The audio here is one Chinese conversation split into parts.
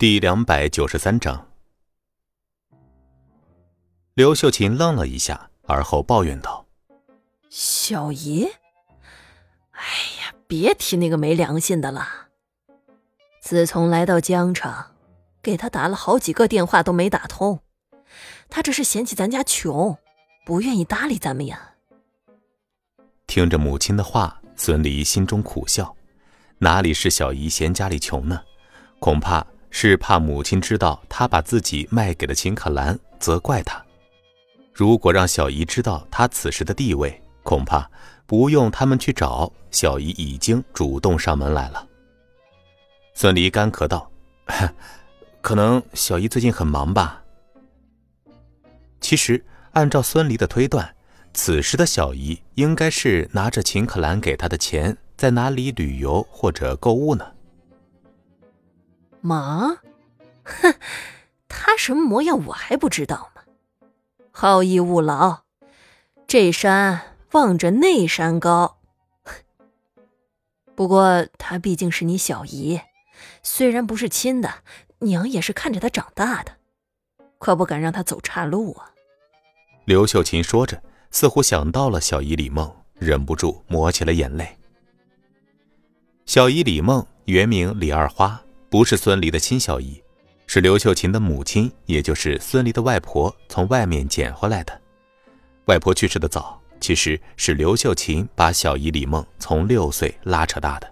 第两百九十三章，刘秀琴愣了一下，而后抱怨道：“小姨，哎呀，别提那个没良心的了。自从来到江城，给他打了好几个电话都没打通，他这是嫌弃咱家穷，不愿意搭理咱们呀。”听着母亲的话，孙离心中苦笑，哪里是小姨嫌家里穷呢？恐怕……是怕母亲知道他把自己卖给了秦可兰，责怪他。如果让小姨知道他此时的地位，恐怕不用他们去找，小姨已经主动上门来了。孙离干咳道：“ 可能小姨最近很忙吧。”其实，按照孙离的推断，此时的小姨应该是拿着秦可兰给她的钱，在哪里旅游或者购物呢？忙，哼，他什么模样我还不知道吗？好逸恶劳，这山望着那山高。不过他毕竟是你小姨，虽然不是亲的，娘也是看着他长大的，可不敢让他走岔路啊。刘秀琴说着，似乎想到了小姨李梦，忍不住抹起了眼泪。小姨李梦原名李二花。不是孙离的亲小姨，是刘秀琴的母亲，也就是孙离的外婆从外面捡回来的。外婆去世的早，其实是刘秀琴把小姨李梦从六岁拉扯大的，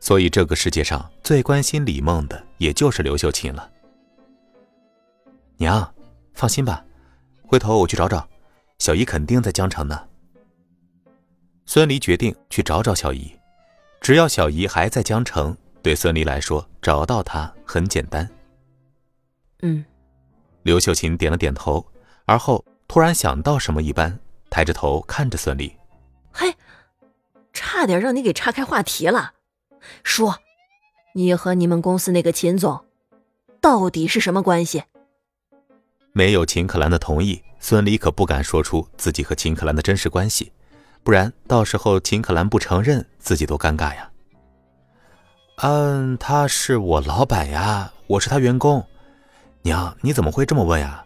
所以这个世界上最关心李梦的，也就是刘秀琴了。娘，放心吧，回头我去找找，小姨肯定在江城呢。孙离决定去找找小姨，只要小姨还在江城。对孙俪来说，找到他很简单。嗯，刘秀琴点了点头，而后突然想到什么一般，抬着头看着孙俪：“嘿，差点让你给岔开话题了。说，你和你们公司那个秦总，到底是什么关系？”没有秦可兰的同意，孙俪可不敢说出自己和秦可兰的真实关系，不然到时候秦可兰不承认，自己多尴尬呀。嗯，他是我老板呀，我是他员工。娘，你怎么会这么问呀？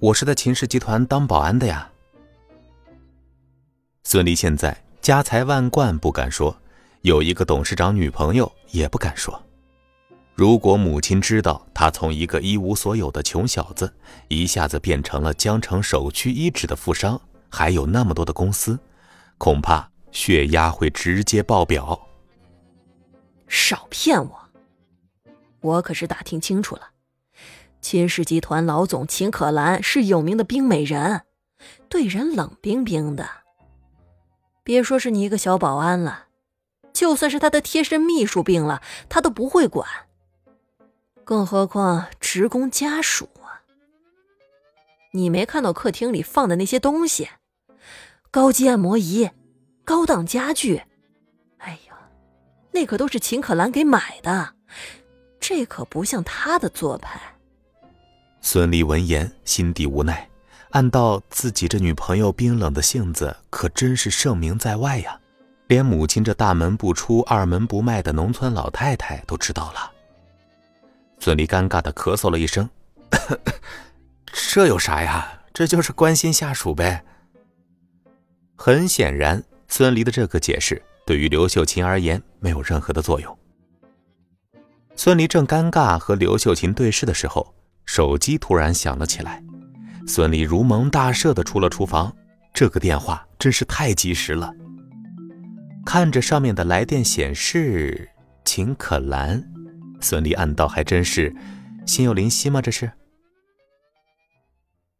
我是在秦氏集团当保安的呀。孙俪现在家财万贯不敢说，有一个董事长女朋友也不敢说。如果母亲知道他从一个一无所有的穷小子，一下子变成了江城首屈一指的富商，还有那么多的公司，恐怕血压会直接爆表。少骗我！我可是打听清楚了，秦氏集团老总秦可兰是有名的冰美人，对人冷冰冰的。别说是你一个小保安了，就算是他的贴身秘书病了，他都不会管。更何况职工家属啊！你没看到客厅里放的那些东西？高级按摩仪，高档家具。那可都是秦可兰给买的，这可不像他的做派。孙俪闻言心底无奈，暗道自己这女朋友冰冷的性子可真是盛名在外呀，连母亲这大门不出二门不迈的农村老太太都知道了。孙俪尴尬的咳嗽了一声：“这有啥呀？这就是关心下属呗。”很显然，孙俪的这个解释。对于刘秀琴而言，没有任何的作用。孙离正尴尬和刘秀琴对视的时候，手机突然响了起来。孙离如蒙大赦的出了厨房，这个电话真是太及时了。看着上面的来电显示秦可兰，孙离暗道还真是心有灵犀吗？这是。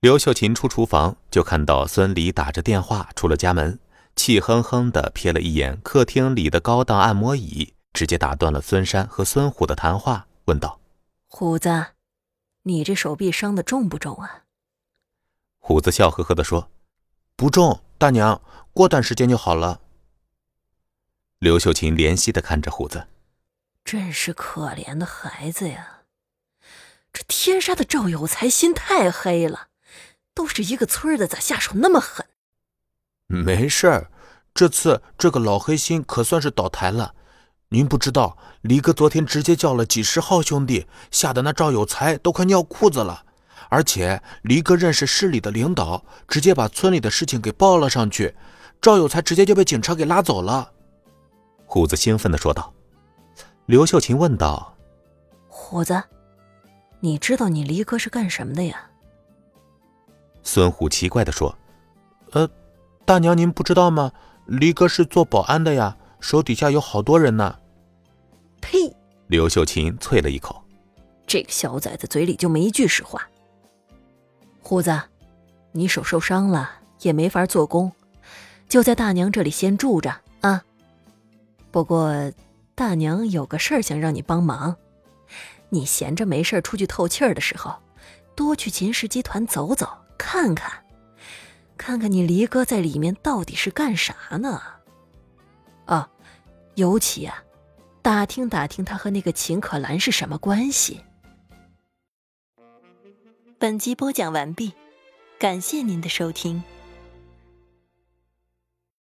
刘秀琴出厨房就看到孙离打着电话出了家门。气哼哼地瞥了一眼客厅里的高档按摩椅，直接打断了孙山和孙虎的谈话，问道：“虎子，你这手臂伤的重不重啊？”虎子笑呵呵地说：“不重，大娘，过段时间就好了。”刘秀琴怜惜地看着虎子：“真是可怜的孩子呀！这天杀的赵有才心太黑了，都是一个村的，咋下手那么狠？”没事儿，这次这个老黑心可算是倒台了。您不知道，李哥昨天直接叫了几十号兄弟，吓得那赵有才都快尿裤子了。而且黎哥认识市里的领导，直接把村里的事情给报了上去，赵有才直接就被警察给拉走了。虎子兴奋的说道。刘秀琴问道：“虎子，你知道你离哥是干什么的呀？”孙虎奇怪的说：“呃，大娘您不知道吗？离哥是做保安的呀，手底下有好多人呢。”呸！刘秀琴啐了一口：“这个小崽子嘴里就没一句实话。”胡子，你手受伤了也没法做工，就在大娘这里先住着啊。不过。大娘有个事儿想让你帮忙，你闲着没事出去透气儿的时候，多去秦氏集团走走，看看，看看你离哥在里面到底是干啥呢？啊，尤其啊，打听打听他和那个秦可兰是什么关系。本集播讲完毕，感谢您的收听。